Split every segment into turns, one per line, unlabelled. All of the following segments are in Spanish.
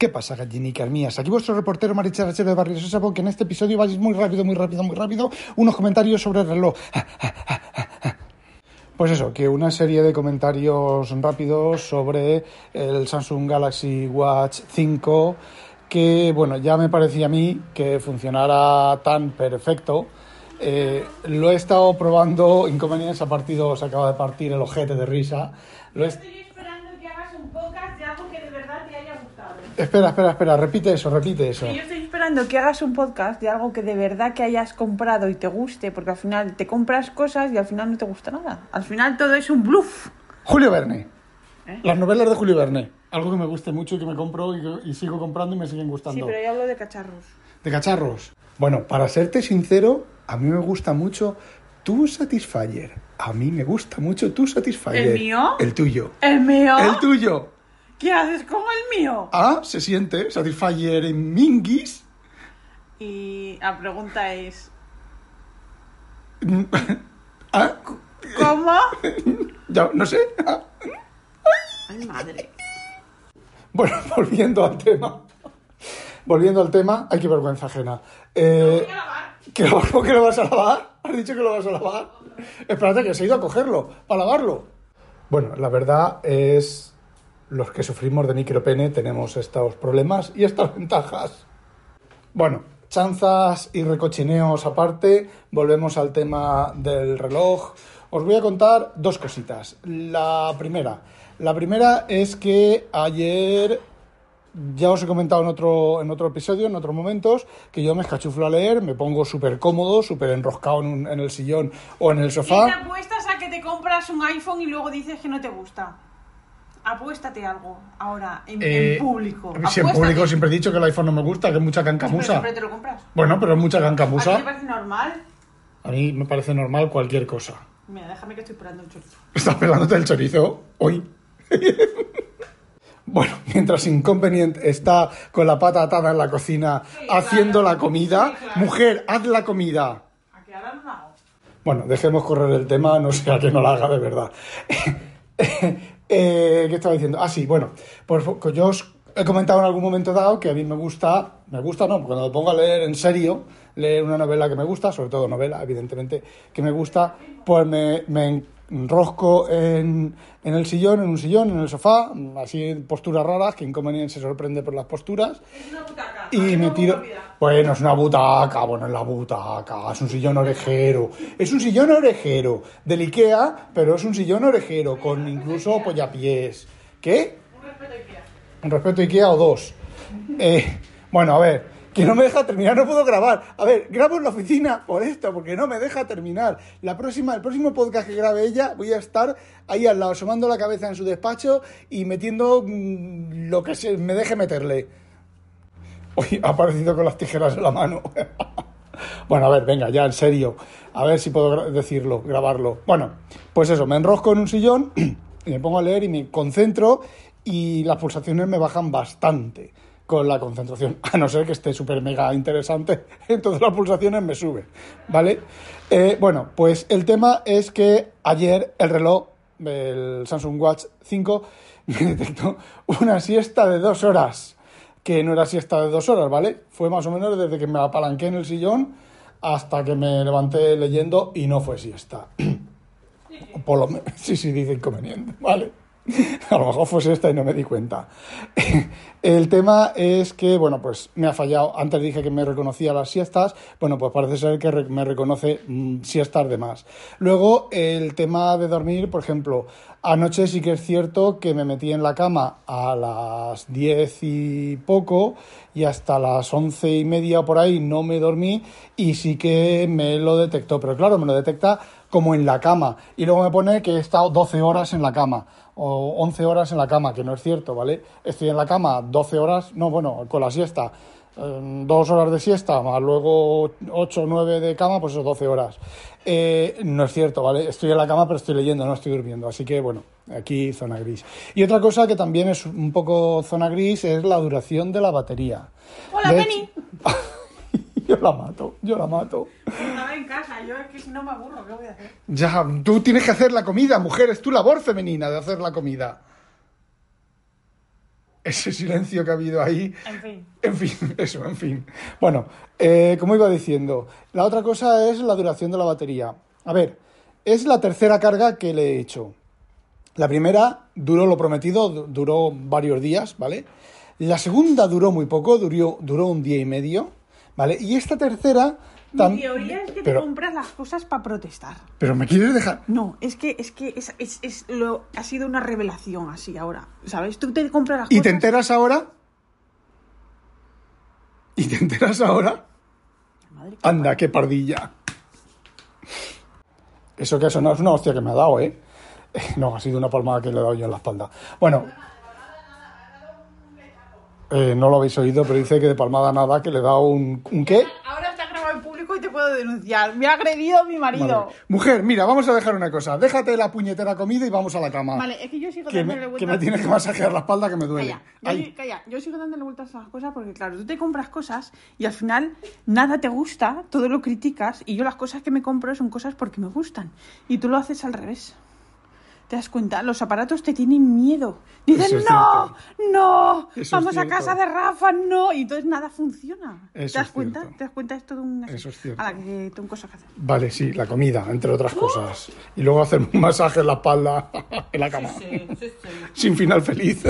¿Qué pasa, gallinicas mías? Aquí vuestro reportero Maricharachero de Barrio Sésamo, que en este episodio vais muy rápido, muy rápido, muy rápido, unos comentarios sobre el reloj. Pues eso, que una serie de comentarios rápidos sobre el Samsung Galaxy Watch 5, que bueno, ya me parecía a mí que funcionara tan perfecto. Eh, lo he estado probando, inconvenientes, ha partido, se acaba de partir el ojete de risa. Lo he-
Estoy esperando que hagas un podcast de algo que de verdad te haya gustado.
Espera, espera, espera, repite eso, repite eso.
Que yo estoy esperando que hagas un podcast de algo que de verdad que hayas comprado y te guste, porque al final te compras cosas y al final no te gusta nada. Al final todo es un bluff.
Julio Verne.
¿Eh?
Las novelas de Julio Verne. Algo que me guste mucho y que me compro y, que- y sigo comprando y me siguen gustando.
Sí, pero yo hablo de cacharros.
De cacharros. Bueno, para serte sincero, a mí me gusta mucho tu Satisfyer. A mí me gusta mucho tu Satisfyer.
¿El mío?
El tuyo.
¿El mío?
El tuyo.
¿Qué haces con el mío?
Ah, se siente Satisfyer en Minguis.
Y la pregunta es,
Ah,
¿cómo?
ya, no sé. Ah.
Ay, madre.
Bueno, volviendo al tema. Volviendo al tema, hay que vergüenza ajena. Eh, ¿que lo, ¿cómo que lo vas a lavar? ¿Has dicho que lo vas a lavar? Espérate, que se ha ido a cogerlo, para lavarlo. Bueno, la verdad es, los que sufrimos de micropene tenemos estos problemas y estas ventajas. Bueno, chanzas y recochineos aparte, volvemos al tema del reloj. Os voy a contar dos cositas. La primera, la primera es que ayer ya os he comentado en otro, en otro episodio, en otros momentos, que yo me escachuflo a leer, me pongo súper cómodo, súper enroscado en, un- en el sillón o en el
¿Y te
sofá.
apuestas a que te compras un iPhone y luego dices que no te gusta? Apuéstate algo ahora, en,
Eh,
en público.
Si en público siempre he dicho que el iPhone no me gusta, que es mucha cancamusa.
siempre te lo compras.
Bueno, pero es mucha
¿A ti te
cancamusa.
parece normal?
A mí me parece normal cualquier cosa.
Mira, déjame que estoy esperando el chorizo.
¿Estás pelándote el chorizo hoy? bueno, mientras Inconvenient está con la pata atada en la cocina haciendo la comida,
Sí, claro.
mujer, haz la comida.
¿A qué ahora no hago?
Bueno, dejemos correr el tema, no sea que no la haga de verdad. Eh, ¿Qué estaba diciendo? Ah, sí, bueno, pues pues yo os he comentado en algún momento dado que a mí me gusta, me gusta no, cuando me pongo a leer en serio, leer una novela que me gusta, sobre todo novela, evidentemente, que me gusta, pues me, me enrosco en, en el sillón, en un sillón, en el sofá, así en posturas raras, que inconveniente se sorprende por las posturas,
Es una butaca.
y me tiro. Bueno, es una butaca, bueno, es la butaca, es un sillón orejero. Es un sillón orejero, del Ikea, pero es un sillón orejero, con incluso apoyapiés. ¿Qué?
Un respeto a Ikea.
Un respeto a Ikea o dos. Eh, bueno, a ver, que no me deja terminar, no puedo grabar. A ver, grabo en la oficina por esto, porque no me deja terminar. La próxima, el próximo podcast que grabe ella, voy a estar ahí al lado, asomando la cabeza en su despacho y metiendo mm, lo que se me deje meterle. Hoy ha aparecido con las tijeras en la mano. bueno, a ver, venga, ya en serio. A ver si puedo decirlo, grabarlo. Bueno, pues eso, me enrosco en un sillón y me pongo a leer y me concentro y las pulsaciones me bajan bastante con la concentración. A no ser que esté súper mega interesante, entonces las pulsaciones me suben, ¿vale? Eh, bueno, pues el tema es que ayer el reloj, el Samsung Watch 5, me detectó una siesta de dos horas que no era siesta de dos horas, ¿vale? Fue más o menos desde que me apalanqué en el sillón hasta que me levanté leyendo y no fue siesta. Por lo me- sí, sí, dice inconveniente, ¿vale? A lo mejor fue siesta y no me di cuenta. El tema es que, bueno, pues me ha fallado. Antes dije que me reconocía las siestas. Bueno, pues parece ser que me reconoce mm, siestas de más. Luego, el tema de dormir, por ejemplo, anoche sí que es cierto que me metí en la cama a las 10 y poco y hasta las once y media por ahí no me dormí y sí que me lo detectó. Pero claro, me lo detecta como en la cama. Y luego me pone que he estado 12 horas en la cama o 11 horas en la cama, que no es cierto, ¿vale? Estoy en la cama 12 horas, no, bueno, con la siesta, eh, dos horas de siesta, más luego 8 o 9 de cama, pues eso, 12 horas. Eh, no es cierto, ¿vale? Estoy en la cama, pero estoy leyendo, no estoy durmiendo. Así que, bueno, aquí zona gris. Y otra cosa que también es un poco zona gris es la duración de la batería.
Hola,
De
Penny.
la mato, yo la mato.
Estaba en casa, yo es que si no me aburro, ¿qué voy a hacer?
Ya, tú tienes que hacer la comida, mujer, es tu labor femenina de hacer la comida. Ese silencio que ha habido ahí.
En fin.
En fin, eso, en fin. Bueno, eh, como iba diciendo, la otra cosa es la duración de la batería. A ver, es la tercera carga que le he hecho. La primera duró lo prometido, du- duró varios días, ¿vale? La segunda duró muy poco, duró, duró un día y medio, ¿vale? Y esta tercera... tam-
Mi teoría es que
pero,
te compras las cosas para protestar.
pero me quieres dejar...
No, es que es que es, es, es lo, ha sido una revelación así ahora. ¿Sabes? Tú te compras las
¿Y
cosas.
te enteras ahora? ¿Y te enteras ahora?
Madre
Anda, qué pardilla. Eso que eso no es una hostia que me ha dado, ¿eh? No, ha sido una palmada que le he dado yo en la espalda. Bueno. Eh, no lo habéis oído, pero dice que de palmada nada, que le dado un... ¿Un qué?
Ahora está grabado en público y te puedo denunciar. Me ha agredido mi marido.
Vale. Mujer, mira, vamos a dejar una cosa. Déjate la puñetera comida y vamos a la cama.
Vale, es que yo sigo
que,
dándole
me,
vueltas.
que me tienes que masajear la espalda que me duele.
Calla, yo,
Ay.
calla, yo sigo dándole vueltas a las cosas porque, claro, tú te compras cosas y al final nada te gusta, todo lo criticas y yo las cosas que me compro son cosas porque me gustan y tú lo haces al revés. ¿Te das cuenta? Los aparatos te tienen miedo. Dicen,
es
no,
cierto.
no,
Eso
vamos a casa de Rafa, no. Y entonces nada funciona.
Eso
¿Te das cuenta? ¿Te das cuenta? Es todo un...
Eso es cierto.
A la que tengo cosas que hacer.
Vale, sí, la comida, entre otras cosas. Y luego hacer un masaje en la espalda, en la cama. Sin final feliz.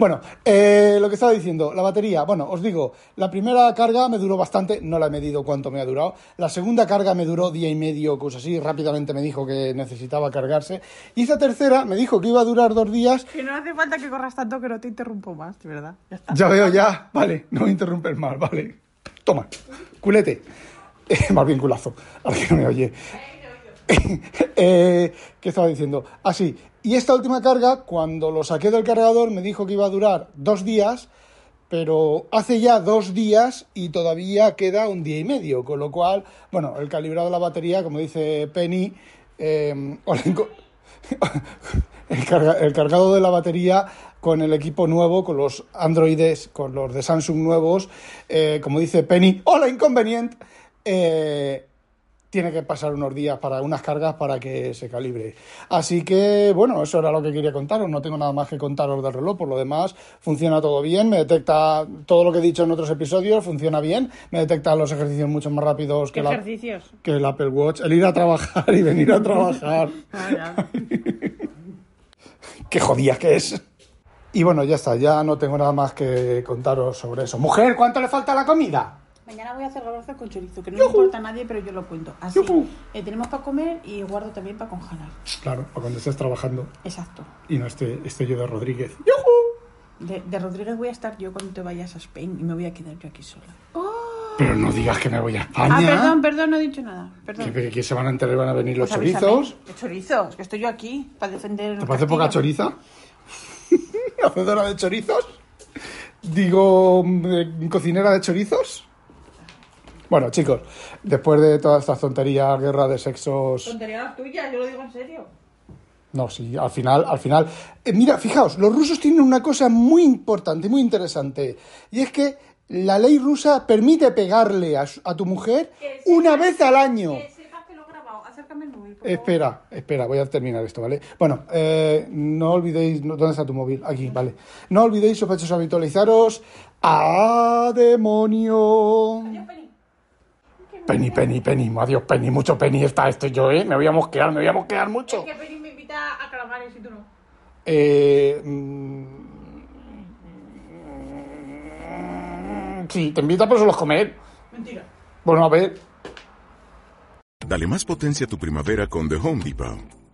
Bueno, eh, lo que estaba diciendo, la batería. Bueno, os digo, la primera carga me duró bastante, no la he medido cuánto me ha durado. La segunda carga me duró día y medio, cosas así. Rápidamente me dijo que necesitaba cargarse. Y esta tercera me dijo que iba a durar dos días.
Que no hace falta que corras tanto que no te interrumpo más, de verdad. Ya está.
Ya veo, ya. Vale, no me interrumpes más, vale. Toma, culete. Eh, más bien culazo, ahora que no me oye. Eh, ¿Qué estaba diciendo? Ah, sí. Y esta última carga, cuando lo saqué del cargador, me dijo que iba a durar dos días, pero hace ya dos días y todavía queda un día y medio, con lo cual, bueno, el calibrado de la batería, como dice Penny, eh, el, el cargado de la batería con el equipo nuevo, con los androides, con los de Samsung nuevos, eh, como dice Penny, hola inconveniente, eh, tiene que pasar unos días para unas cargas para que se calibre. Así que, bueno, eso era lo que quería contaros. No tengo nada más que contaros del reloj. Por lo demás, funciona todo bien. Me detecta todo lo que he dicho en otros episodios. Funciona bien. Me detecta los ejercicios mucho más rápidos que,
¿Qué
la-
ejercicios?
que el Apple Watch. El ir a trabajar y venir a trabajar.
Ah.
Qué jodida que es. Y bueno, ya está. Ya no tengo nada más que contaros sobre eso. Mujer, ¿cuánto le falta a la comida?
Mañana voy a hacer garbanzos con chorizo, que no le importa a nadie, pero yo lo cuento. Así, eh, tenemos para comer y guardo también para congelar.
Claro, para cuando estés trabajando
Exacto.
y no esté, esté yo de Rodríguez.
De, de Rodríguez voy a estar yo cuando te vayas a Spain y me voy a quedar yo aquí sola.
Pero no digas que me voy a España.
Ah, perdón, perdón, no he dicho nada.
Que,
Perdón.
que aquí se van a enterar y van a venir los
Pues
chorizos.
¿Qué chorizos? Que estoy yo aquí para defender.
¿Te parece poca choriza? ¿Hacedora de chorizos? Digo, mm, cocinera de chorizos. Bueno, chicos, después de toda esta tontería, guerra de sexos.
Tontería tuya, yo lo digo en serio.
No, sí, al final, al final. Eh, mira, fijaos, los rusos tienen una cosa muy importante, muy interesante. Y es que la ley rusa permite pegarle a, su- a tu mujer una vez al año.
sepas que lo he grabado. Acércame el móvil, por favor.
Espera, espera, voy a terminar esto, ¿vale? Bueno, eh, no olvidéis, ¿dónde está tu móvil? Aquí, vale. No olvidéis, sospechosos, habitualizaros a demonio. Penny, Penny, Penny, adiós, Penny, mucho Penny está esto yo, ¿eh? Me voy a mosquear, me voy a mosquear mucho.
Que Penny me invita a calamares y tú no.
Eh, mm, sí, te invita, pero solo a comer.
Mentira.
Bueno, a ver,
Dale más potencia a tu primavera con The Home Depot.